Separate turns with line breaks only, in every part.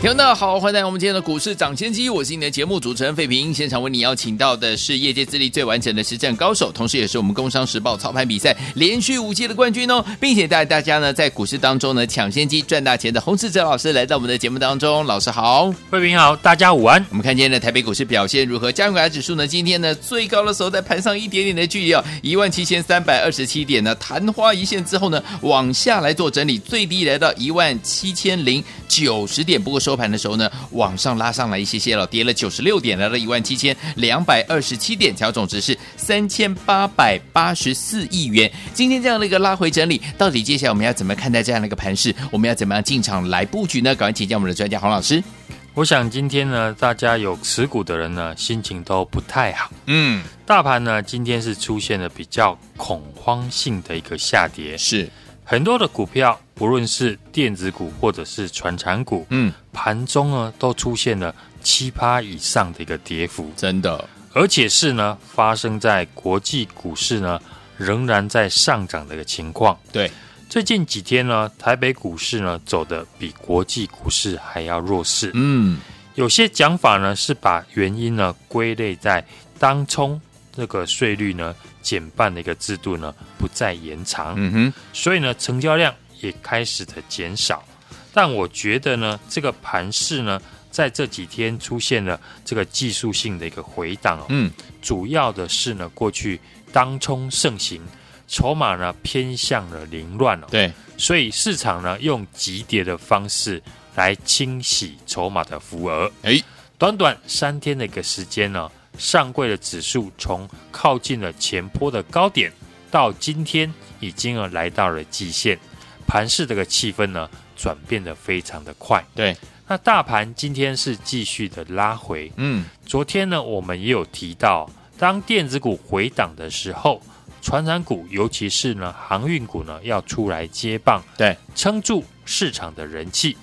听众好，欢迎来到我们今天的股市涨先机，我是你的节目主持人费平。现场为你邀请到的是业界资历最完整的实战高手，同时也是我们工商时报操盘比赛连续五届的冠军哦，并且带大家呢在股市当中呢抢先机赚大钱的洪士哲老师来到我们的节目当中。老师好，
费平好，大家午安。
我们看今天的台北股市表现如何？加权指数呢？今天呢最高的时候在盘上一点点的距离哦，一万七千三百二十七点呢，昙花一现之后呢往下来做整理，最低来到一万七千零九十点，不过收盘的时候呢。往上拉上来一些些了，跌了九十六点，来到一万七千两百二十七点，成交总值是三千八百八十四亿元。今天这样的一个拉回整理，到底接下来我们要怎么看待这样的一个盘势？我们要怎么样进场来布局呢？赶快请教我们的专家黄老师。
我想今天呢，大家有持股的人呢，心情都不太好。
嗯，
大盘呢，今天是出现了比较恐慌性的一个下跌，
是。
很多的股票，不论是电子股或者是传产股，
嗯，
盘中呢都出现了七趴以上的一个跌幅，
真的，
而且是呢发生在国际股市呢仍然在上涨的一个情况。
对，
最近几天呢，台北股市呢走的比国际股市还要弱势。
嗯，
有些讲法呢是把原因呢归类在当冲这个税率呢。减半的一个制度呢，不再延长，
嗯哼，
所以呢，成交量也开始的减少。但我觉得呢，这个盘势呢，在这几天出现了这个技术性的一个回档哦，
嗯，
主要的是呢，过去当冲盛行，筹码呢偏向了凌乱哦，
对，
所以市场呢用急跌的方式来清洗筹码的浮额，
哎，
短短三天的一个时间呢。上柜的指数从靠近了前坡的高点，到今天已经呃来到了季线，盘市这个气氛呢转变得非常的快。
对，
那大盘今天是继续的拉回。
嗯，
昨天呢我们也有提到，当电子股回档的时候，传产股尤其是呢航运股呢要出来接棒，
对，
撑住市场的人气。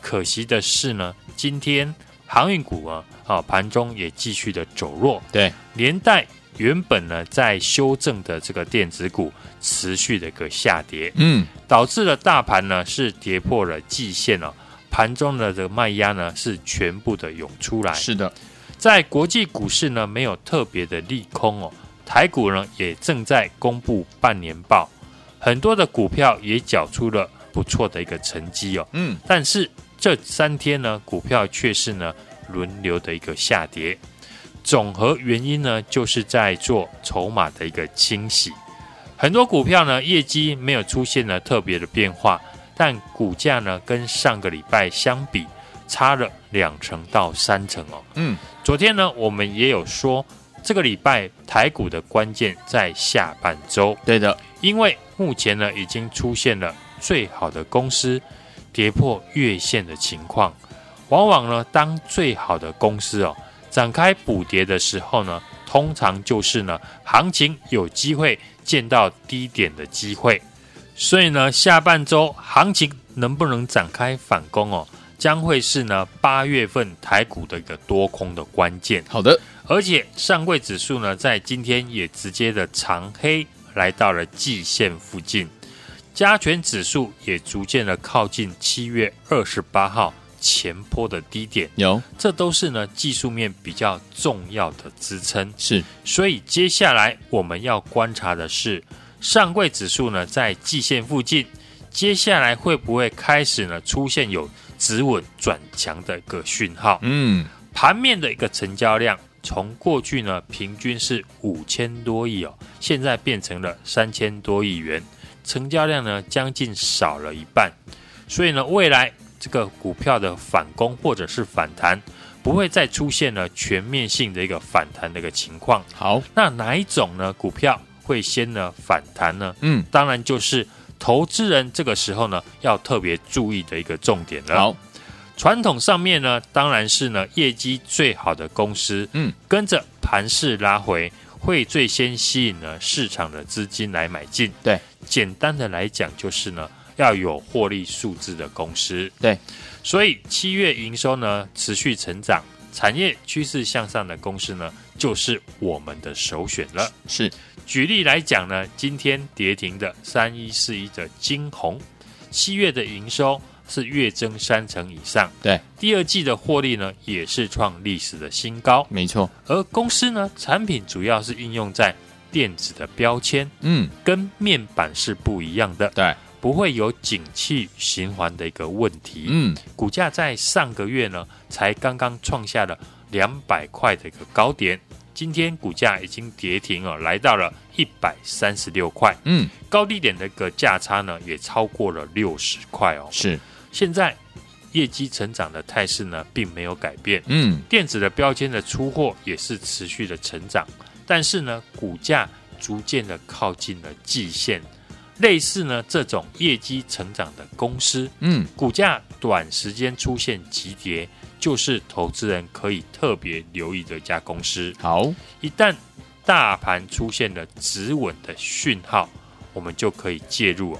可惜的是呢，今天。航运股啊，啊，盘中也继续的走弱，
对，
连带原本呢在修正的这个电子股持续的一个下跌，
嗯，
导致了大盘呢是跌破了季线哦，盘中的这个卖压呢是全部的涌出来，
是的，
在国际股市呢没有特别的利空哦，台股呢也正在公布半年报，很多的股票也缴出了不错的一个成绩哦，
嗯，
但是。这三天呢，股票却是呢轮流的一个下跌，总和原因呢就是在做筹码的一个清洗。很多股票呢业绩没有出现了特别的变化，但股价呢跟上个礼拜相比差了两成到三成哦。
嗯，
昨天呢我们也有说，这个礼拜台股的关键在下半周。
对的，
因为目前呢已经出现了最好的公司。跌破月线的情况，往往呢，当最好的公司哦展开补跌的时候呢，通常就是呢，行情有机会见到低点的机会。所以呢，下半周行情能不能展开反攻哦，将会是呢八月份台股的一个多空的关键。
好的，
而且上柜指数呢，在今天也直接的长黑来到了季线附近。加权指数也逐渐的靠近七月二十八号前坡的低点，
有，
这都是呢技术面比较重要的支撑。
是，
所以接下来我们要观察的是，上柜指数呢在季线附近，接下来会不会开始呢出现有止稳转强的一个讯号？
嗯，
盘面的一个成交量从过去呢平均是五千多亿哦，现在变成了三千多亿元。成交量呢，将近少了一半，所以呢，未来这个股票的反攻或者是反弹，不会再出现了全面性的一个反弹的一个情况。
好，
那哪一种呢？股票会先呢反弹呢？
嗯，
当然就是投资人这个时候呢要特别注意的一个重点了。
好，
传统上面呢，当然是呢业绩最好的公司，
嗯，
跟着盘势拉回。会最先吸引了市场的资金来买进。
对，
简单的来讲就是呢，要有获利数字的公司。
对，
所以七月营收呢持续成长，产业趋势向上的公司呢，就是我们的首选了。
是，
举例来讲呢，今天跌停的三一四一的金红，七月的营收。是月增三成以上，
对，
第二季的获利呢也是创历史的新高，
没错。
而公司呢产品主要是应用在电子的标签，
嗯，
跟面板是不一样的，
对，
不会有景气循环的一个问题，
嗯，
股价在上个月呢才刚刚创下了两百块的一个高点。今天股价已经跌停了，来到了一百三十六块，
嗯，
高低点的一个价差呢也超过了六十块哦，
是。
现在业绩成长的态势呢，并没有改变。
嗯，
电子的标签的出货也是持续的成长，但是呢，股价逐渐的靠近了季线。类似呢这种业绩成长的公司，嗯，股价短时间出现急跌，就是投资人可以特别留意的一家公司。
好，
一旦大盘出现了止稳的讯号，我们就可以介入。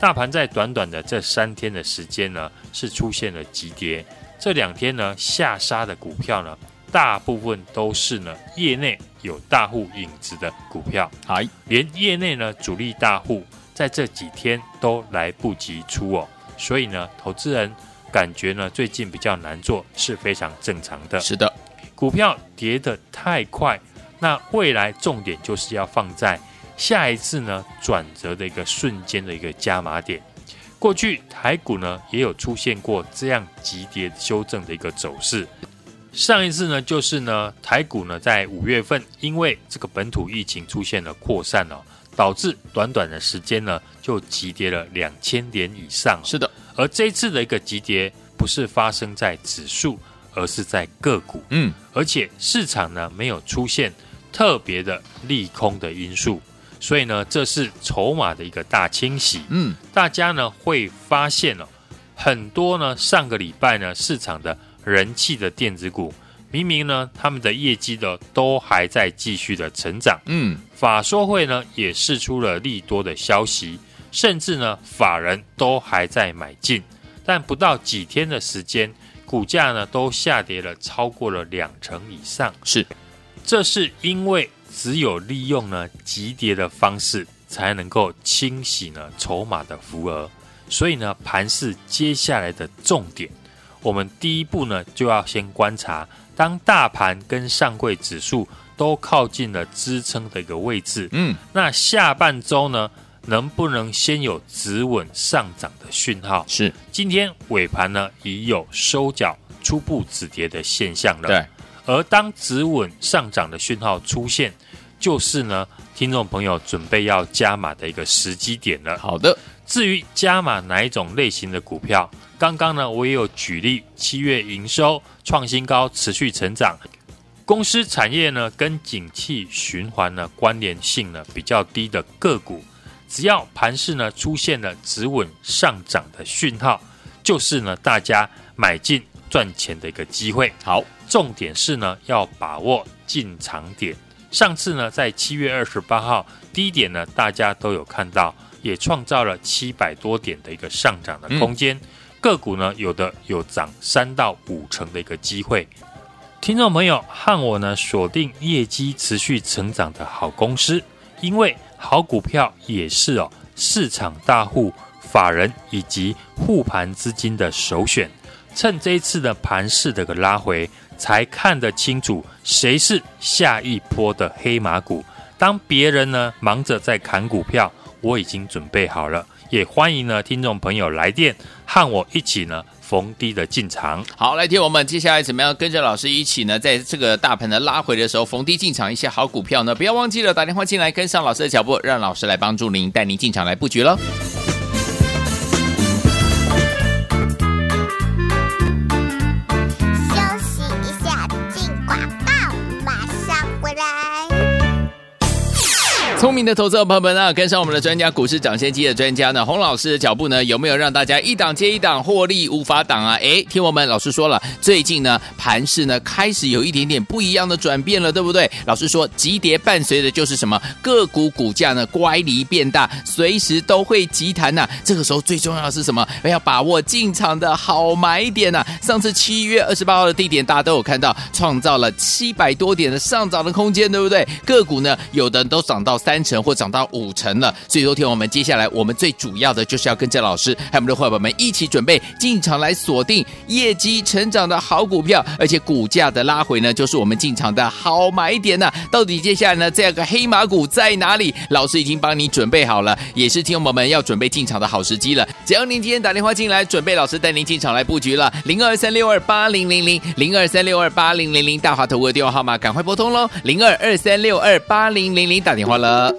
大盘在短短的这三天的时间呢，是出现了急跌。这两天呢，下杀的股票呢，大部分都是呢业内有大户影子的股票。
好，
连业内呢主力大户在这几天都来不及出哦，所以呢，投资人感觉呢最近比较难做是非常正常的。
是的，
股票跌得太快，那未来重点就是要放在。下一次呢，转折的一个瞬间的一个加码点，过去台股呢也有出现过这样急跌修正的一个走势。上一次呢，就是呢台股呢在五月份，因为这个本土疫情出现了扩散哦，导致短短的时间呢就急跌了两千点以上。
是的，
而这一次的一个急跌不是发生在指数，而是在个股。嗯，而且市场呢没有出现特别的利空的因素。所以呢，这是筹码的一个大清洗。嗯，大家呢会发现哦，很多呢上个礼拜呢市场的人气的电子股，明明呢他们的业绩呢都还在继续的成长。嗯，法说会呢也释出了利多的消息，甚至呢法人都还在买进，但不到几天的时间，股价呢都下跌了超过了两成以上。
是，
这是因为。只有利用呢急跌的方式，才能够清洗呢筹码的浮额。所以呢，盘是接下来的重点，我们第一步呢就要先观察，当大盘跟上柜指数都靠近了支撑的一个位置，嗯，那下半周呢能不能先有止稳上涨的讯号？
是，
今天尾盘呢已有收脚初步止跌的现象了。
对。
而当止稳上涨的讯号出现，就是呢，听众朋友准备要加码的一个时机点了。
好的，
至于加码哪一种类型的股票，刚刚呢我也有举例，七月营收创新高，持续成长，公司产业呢跟景气循环呢关联性呢比较低的个股，只要盘势呢出现了止稳上涨的讯号，就是呢大家买进赚钱的一个机会。
好。
重点是呢，要把握进场点。上次呢，在七月二十八号低点呢，大家都有看到，也创造了七百多点的一个上涨的空间。嗯、个股呢，有的有涨三到五成的一个机会。听众朋友和我呢，锁定业绩持续成长的好公司，因为好股票也是哦，市场大户、法人以及护盘资金的首选。趁这一次的盘势的个拉回。才看得清楚谁是下一波的黑马股。当别人呢忙着在砍股票，我已经准备好了。也欢迎呢听众朋友来电和我一起呢逢低的进场。
好，来听我们接下来怎么样跟着老师一起呢，在这个大盘的拉回的时候逢低进场一些好股票呢？不要忘记了打电话进来跟上老师的脚步，让老师来帮助您带您进场来布局喽。聪明的投资者朋友们啊，跟上我们的专家股市涨先机的专家呢，洪老师的脚步呢，有没有让大家一档接一档获利无法挡啊？哎，听我们老师说了，最近呢盘势呢开始有一点点不一样的转变了，对不对？老师说急跌伴随的就是什么？个股股价呢乖离变大，随时都会急弹呐、这个时候最重要的是什么？要把握进场的好买点呐、啊。上次七月二十八号的低点，大家都有看到，创造了七百多点的上涨的空间，对不对？个股呢，有的都涨到三。三成或涨到五成了，所以昨天我们接下来我们最主要的就是要跟着老师还有我们的伙伴们一起准备进场来锁定业绩成长的好股票，而且股价的拉回呢，就是我们进场的好买点呐、到底接下来呢，这个黑马股在哪里？老师已经帮你准备好了，也是听我们要准备进场的好时机了。只要您今天打电话进来，准备老师带您进场来布局了，零二三六二八零零零零二三六二八零零零大华投顾的电话号码赶快拨通喽，零二二三六二八零零零打电话了。
他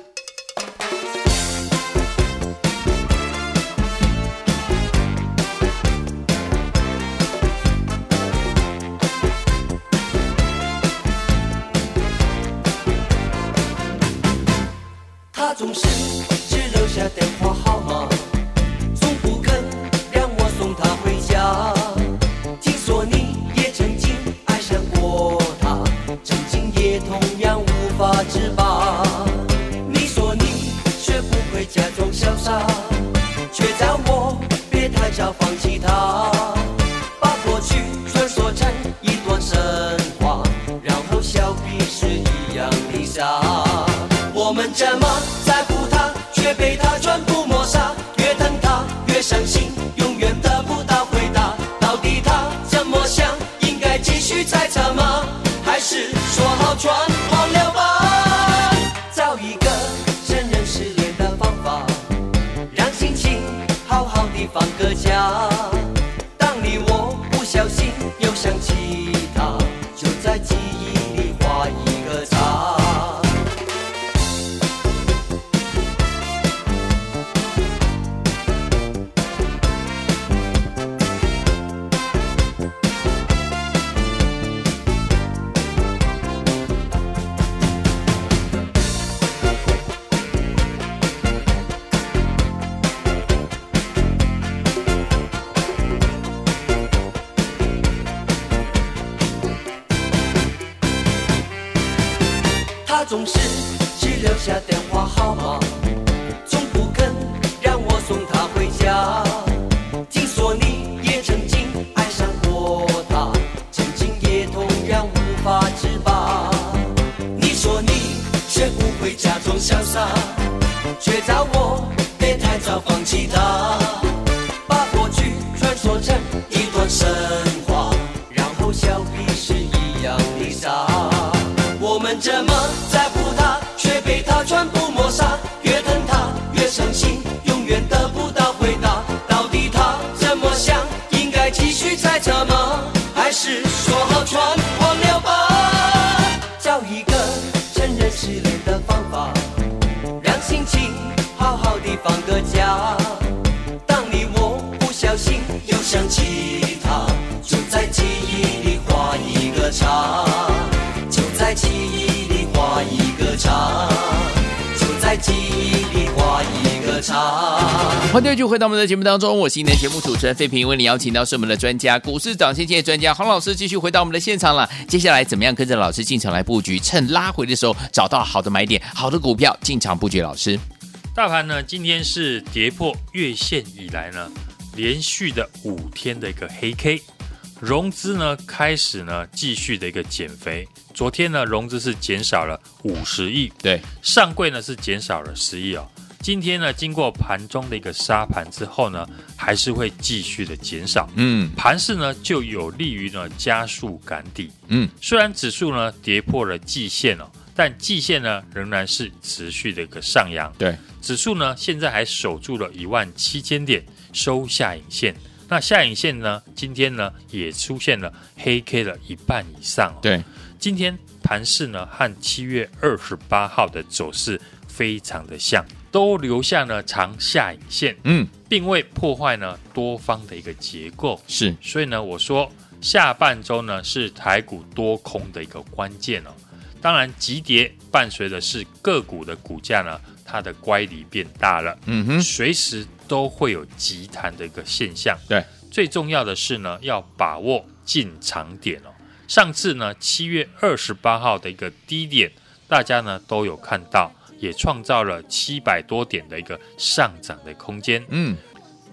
洒，却叫我别太早放弃她，把过去传说成一段神话，然后笑彼此一样的傻。我们这么在乎他，却被他。全部抹杀，放个假。当你我不小心又想起他，就在记忆里画一个叉，就在记忆里画一个叉。就在记忆里画一个叉。
欢迎继续回到我们的节目当中，我是今天节目主持人费平，为你邀请到是我们的专家股市涨先机专家洪老师，继续回到我们的现场了。接下来怎么样跟着老师进场来布局？趁拉回的时候找到好的买点，好的股票进场布局。老师，
大盘呢今天是跌破月线以来呢连续的五天的一个黑 K，融资呢开始呢继续的一个减肥。昨天呢，融资是减少了五十亿，
对，
上柜呢是减少了十亿哦。今天呢，经过盘中的一个杀盘之后呢，还是会继续的减少，嗯，盘势呢就有利于呢加速赶底，嗯，虽然指数呢跌破了季线哦，但季线呢仍然是持续的一个上扬，
对，
指数呢现在还守住了一万七千点，收下影线。那下影线呢，今天呢也出现了黑 K 的一半以上，哦，
对。
今天盘势呢，和七月二十八号的走势非常的像，都留下了长下影线，嗯，并未破坏呢多方的一个结构，
是，
所以呢，我说下半周呢是台股多空的一个关键哦。当然，急跌伴随的是个股的股价呢，它的乖离变大了。
嗯哼，
随时都会有急弹的一个现象。
对，
最重要的是呢，要把握进场点哦。上次呢，七月二十八号的一个低点，大家呢都有看到，也创造了七百多点的一个上涨的空间。
嗯。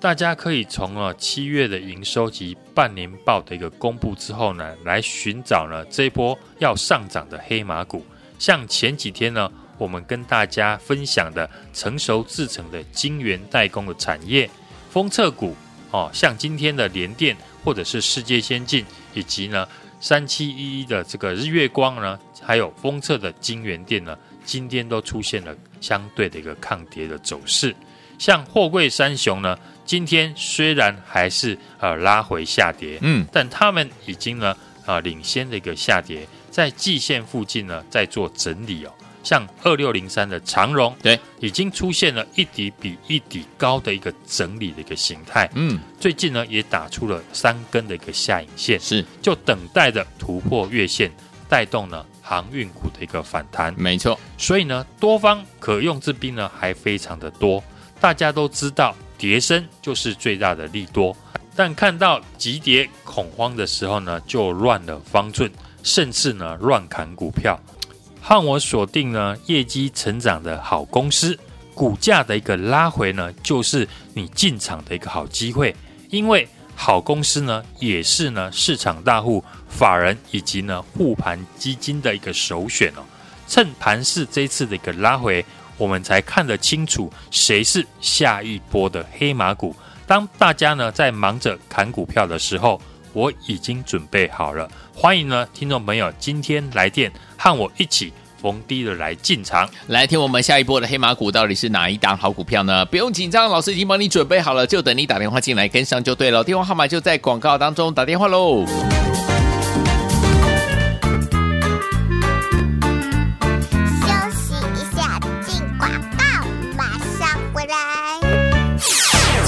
大家可以从啊七月的营收及半年报的一个公布之后呢，来寻找呢这一波要上涨的黑马股。像前几天呢，我们跟大家分享的成熟制成的晶圆代工的产业，封测股哦，像今天的联电或者是世界先进，以及呢三七一一的这个日月光呢，还有封测的晶圆店呢，今天都出现了相对的一个抗跌的走势。像货柜三雄呢。今天虽然还是呃拉回下跌，嗯，但他们已经呢啊、呃、领先的一个下跌，在季线附近呢在做整理哦。像二六零三的长荣，对，已经出现了一底比一底高的一个整理的一个形态，嗯，最近呢也打出了三根的一个下影线，是，就等待着突破月线，带动呢航运股的一个反弹，
没错。
所以呢，多方可用之兵呢还非常的多，大家都知道。跌升就是最大的利多，但看到急跌恐慌的时候呢，就乱了方寸，甚至呢乱砍股票。和我锁定呢业绩成长的好公司，股价的一个拉回呢，就是你进场的一个好机会。因为好公司呢，也是呢市场大户、法人以及呢护盘基金的一个首选哦。趁盘市这次的一个拉回。我们才看得清楚谁是下一波的黑马股。当大家呢在忙着砍股票的时候，我已经准备好了。欢迎呢听众朋友今天来电和我一起逢低的来进场，
来听我们下一波的黑马股到底是哪一档好股票呢？不用紧张，老师已经帮你准备好了，就等你打电话进来跟上就对了。电话号码就在广告当中，打电话喽。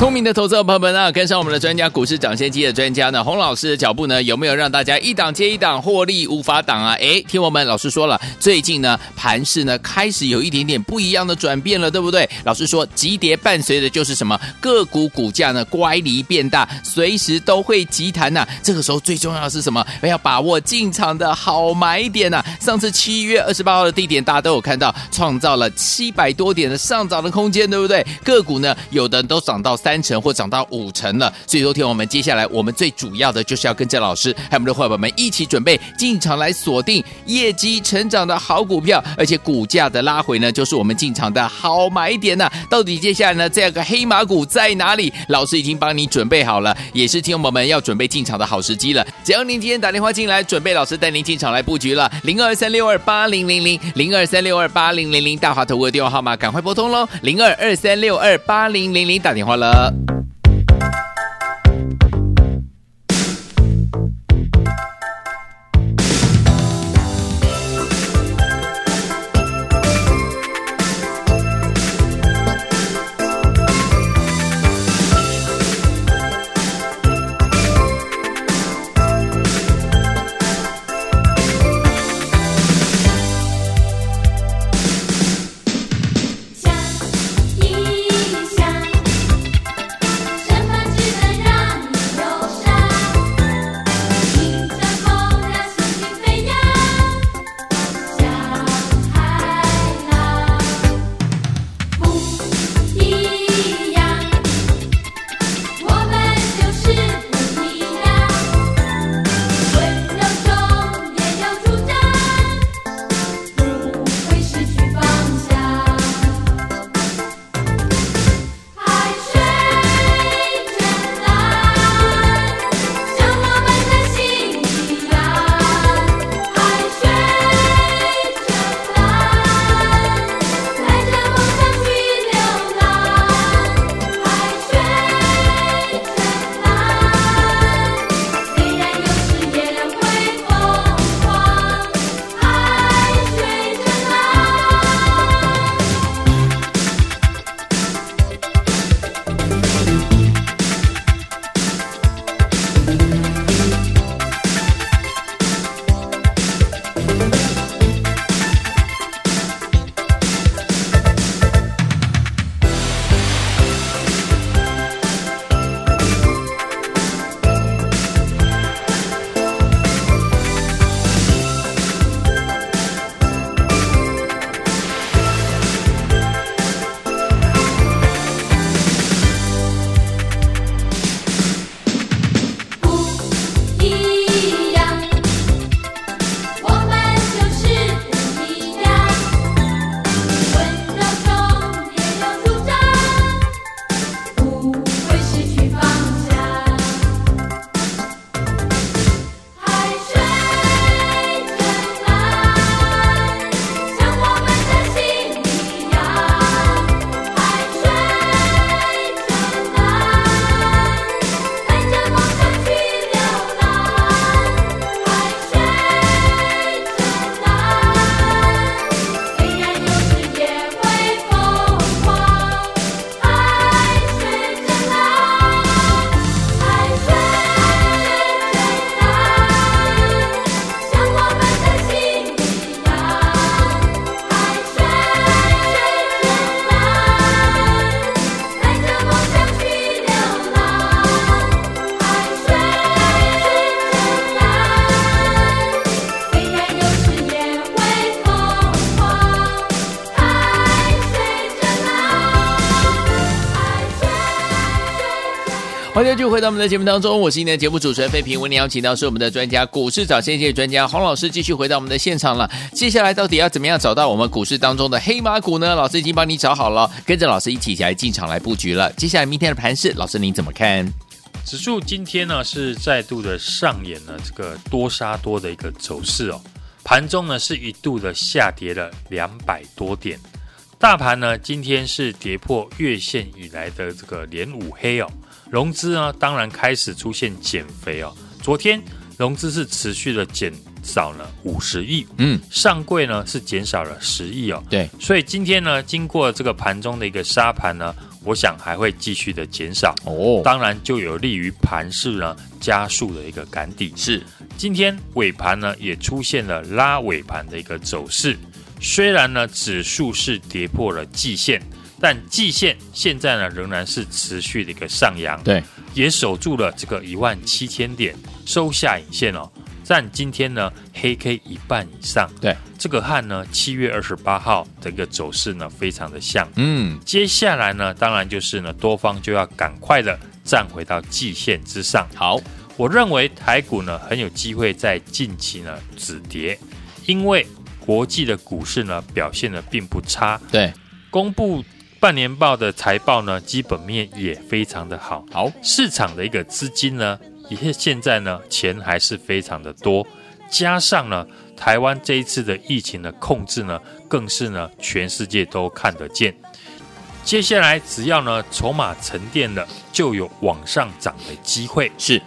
聪明的投资者朋友们啊，跟上我们的专家股市涨先机的专家呢，洪老师的脚步呢，有没有让大家一档接一档获利无法挡啊？诶，听我们老师说了，最近呢盘势呢开始有一点点不一样的转变了，对不对？老师说，急跌伴随的就是什么？个股股价呢乖离变大，随时都会急弹呐。这个时候最重要的是什么？要把握进场的好买点呐。上次七月二十八号的低点，大家都有看到，创造了七百多点的上涨的空间，对不对？个股呢，有的都涨到三。三成或涨到五成了，所以昨天我们接下来我们最主要的就是要跟着老师还有我们的伙伴们一起准备进场来锁定业绩成长的好股票，而且股价的拉回呢，就是我们进场的好买点呐、啊。到底接下来呢，这个黑马股在哪里？老师已经帮你准备好了，也是听我们要准备进场的好时机了。只要您今天打电话进来，准备老师带您进场来布局了，零二三六二八零零零零二三六二八零零零大华投顾的电话号码赶快拨通喽，零二二三六二八零零零打电话了。到我们的节目当中，我是今天的节目主持人费平。为您邀请到是我们的专家，股市找先机专家洪老师，继续回到我们的现场了。接下来到底要怎么样找到我们股市当中的黑马股呢？老师已经帮你找好了，跟着老师一起来进场来布局了。接下来明天的盘势，老师您怎么看？
指数今天呢是再度的上演了这个多杀多的一个走势哦，盘中呢是一度的下跌了两百多点，大盘呢今天是跌破月线以来的这个连五黑哦，融资呢当然开始出现减肥哦，昨天融资是持续的减少了五十亿，嗯，上柜呢是减少了十亿哦，
对，
所以今天呢经过这个盘中的一个沙盘呢。我想还会继续的减少。哦，当然就有利于盘势呢加速的一个赶底。
是，
今天尾盘呢也出现了拉尾盘的一个走势，虽然呢指数是跌破了季线，但季线现在呢仍然是持续的一个上扬，
对，
也守住了这个一万七千点收下影线哦。但今天呢，黑 K 一半以上，
对，
这个和呢七月二十八号的一个走势呢非常的像，
嗯，
接下来呢，当然就是呢多方就要赶快的站回到季线之上。
好，
我认为台股呢很有机会在近期呢止跌，因为国际的股市呢表现的并不差，
对，
公布半年报的财报呢基本面也非常的好，
好，
市场的一个资金呢。也现在呢，钱还是非常的多，加上呢，台湾这一次的疫情的控制呢，更是呢，全世界都看得见。接下来只要呢，筹码沉淀了，就有往上涨的机会。
是，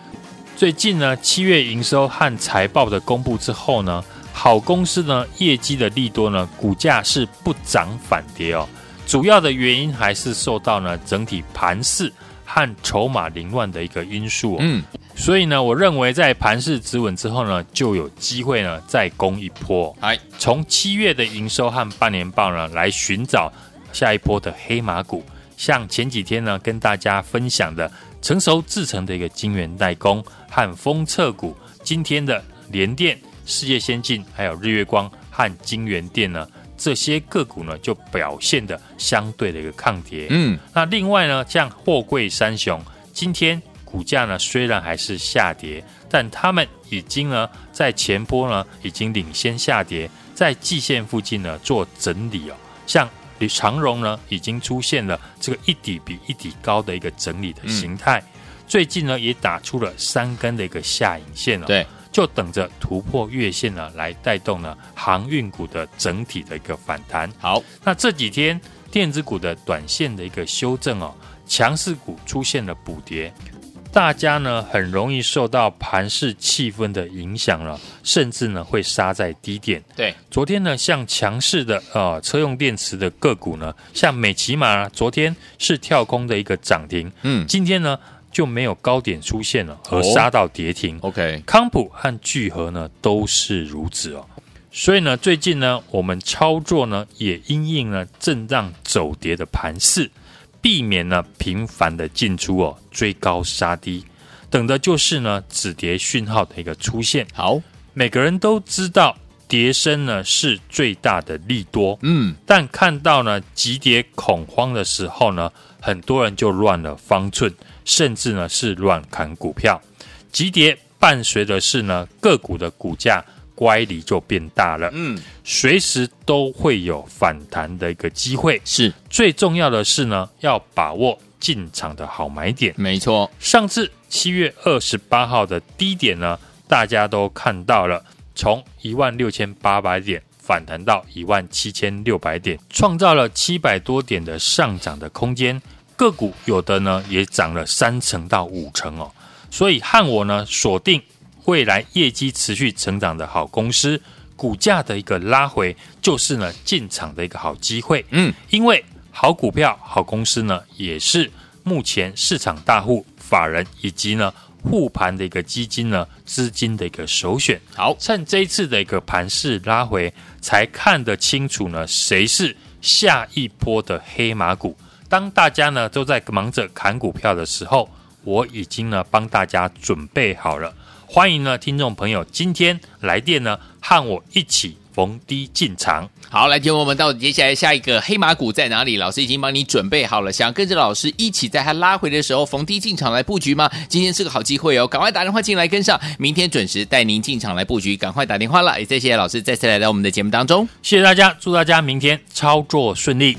最近呢，七月营收和财报的公布之后呢，好公司呢，业绩的利多呢，股价是不涨反跌哦。主要的原因还是受到呢，整体盘势和筹码凌乱的一个因素哦。嗯。所以呢，我认为在盘势止稳之后呢，就有机会呢再攻一波。
哎，
从七月的营收和半年报呢来寻找下一波的黑马股，像前几天呢跟大家分享的成熟制成的一个晶圆代工和封测股，今天的联电、世界先进还有日月光和晶圆电呢这些个股呢就表现的相对的一个抗跌。嗯，那另外呢像货柜三雄今天。股价呢虽然还是下跌，但他们已经呢在前波呢已经领先下跌，在季线附近呢做整理哦。像长荣呢已经出现了这个一底比一底高的一个整理的形态，嗯、最近呢也打出了三根的一个下影线哦。
对，
就等着突破月线呢来带动呢航运股的整体的一个反弹。
好，
那这几天电子股的短线的一个修正哦，强势股出现了补跌。大家呢很容易受到盘势气氛的影响了，甚至呢会杀在低点。
对，
昨天呢像强势的呃车用电池的个股呢，像美琪玛，昨天是跳空的一个涨停，嗯，今天呢就没有高点出现了，而杀到跌停。
哦、OK，
康普和聚合呢都是如此哦。所以呢最近呢我们操作呢也因应了震荡走跌的盘势。避免呢频繁的进出哦，追高杀低，等的就是呢止跌讯号的一个出现。
好，
每个人都知道跌升呢是最大的利多，嗯，但看到呢急跌恐慌的时候呢，很多人就乱了方寸，甚至呢是乱砍股票。急跌伴随的是呢个股的股价。乖离就变大了，嗯，随时都会有反弹的一个机会。
是，
最重要的是呢，要把握进场的好买点。
没错，
上次七月二十八号的低点呢，大家都看到了，从一万六千八百点反弹到一万七千六百点，创造了七百多点的上涨的空间。个股有的呢也涨了三成到五成哦，所以和我呢锁定。未来业绩持续成长的好公司，股价的一个拉回，就是呢进场的一个好机会。嗯，因为好股票、好公司呢，也是目前市场大户、法人以及呢护盘的一个基金呢资金的一个首选。
好，
趁这一次的一个盘势拉回，才看得清楚呢谁是下一波的黑马股。当大家呢都在忙着砍股票的时候，我已经呢帮大家准备好了。欢迎呢，听众朋友，今天来电呢，和我一起逢低进场。
好，来听我们到底接下来下一个黑马股在哪里？老师已经帮你准备好了，想跟着老师一起在它拉回的时候逢低进场来布局吗？今天是个好机会哦，赶快打电话进来跟上，明天准时带您进场来布局，赶快打电话了。也谢谢老师再次来到我们的节目当中，
谢谢大家，祝大家明天操作顺利。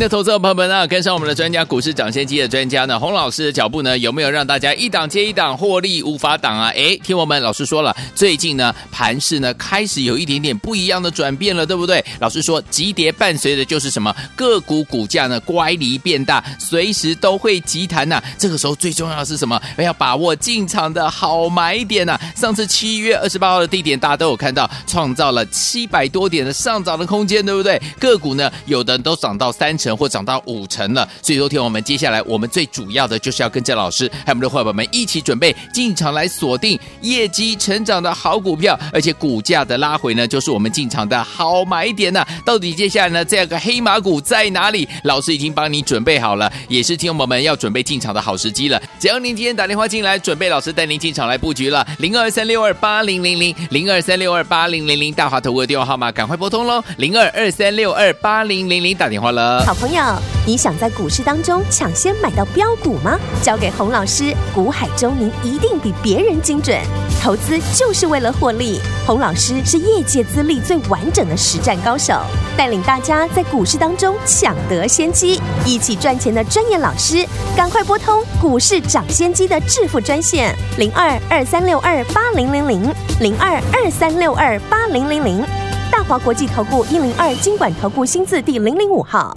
的投资者朋友们啊，跟上我们的专家股市涨先机的专家呢，洪老师的脚步呢，有没有让大家一档接一档获利无法挡啊？诶，听我们老师说了，最近呢盘势呢开始有一点点不一样的转变了，对不对？老师说，急跌伴随的就是什么？个股股价呢乖离变大，随时都会急弹呐。这个时候最重要的是什么？要把握进场的好买点呐。上次七月二十八号的低点，大家都有看到，创造了七百多点的上涨的空间，对不对？个股呢，有的都涨到。三成或涨到五成了，所以昨天我们接下来我们最主要的就是要跟着老师还有我们的伙伴们一起准备进场来锁定业绩成长的好股票，而且股价的拉回呢，就是我们进场的好买点呢、到底接下来呢，这个黑马股在哪里？老师已经帮你准备好了，也是听我们要准备进场的好时机了。只要您今天打电话进来，准备老师带您进场来布局了，零二三六二八零零零零二三六二八零零零大华投顾的电话号码赶快拨通喽，零二二三六二八零零零打电话了。
朋友，你想在股市当中抢先买到标股吗？交给洪老师，股海中您一定比别人精准。投资就是为了获利，洪老师是业界资历最完整的实战高手，带领大家在股市当中抢得先机，一起赚钱的专业老师，赶快拨通股市涨先机的致富专线零二二三六二八零零零零二二三六二八零零零。大华国际投顾一零二经管投顾新字第零零五号，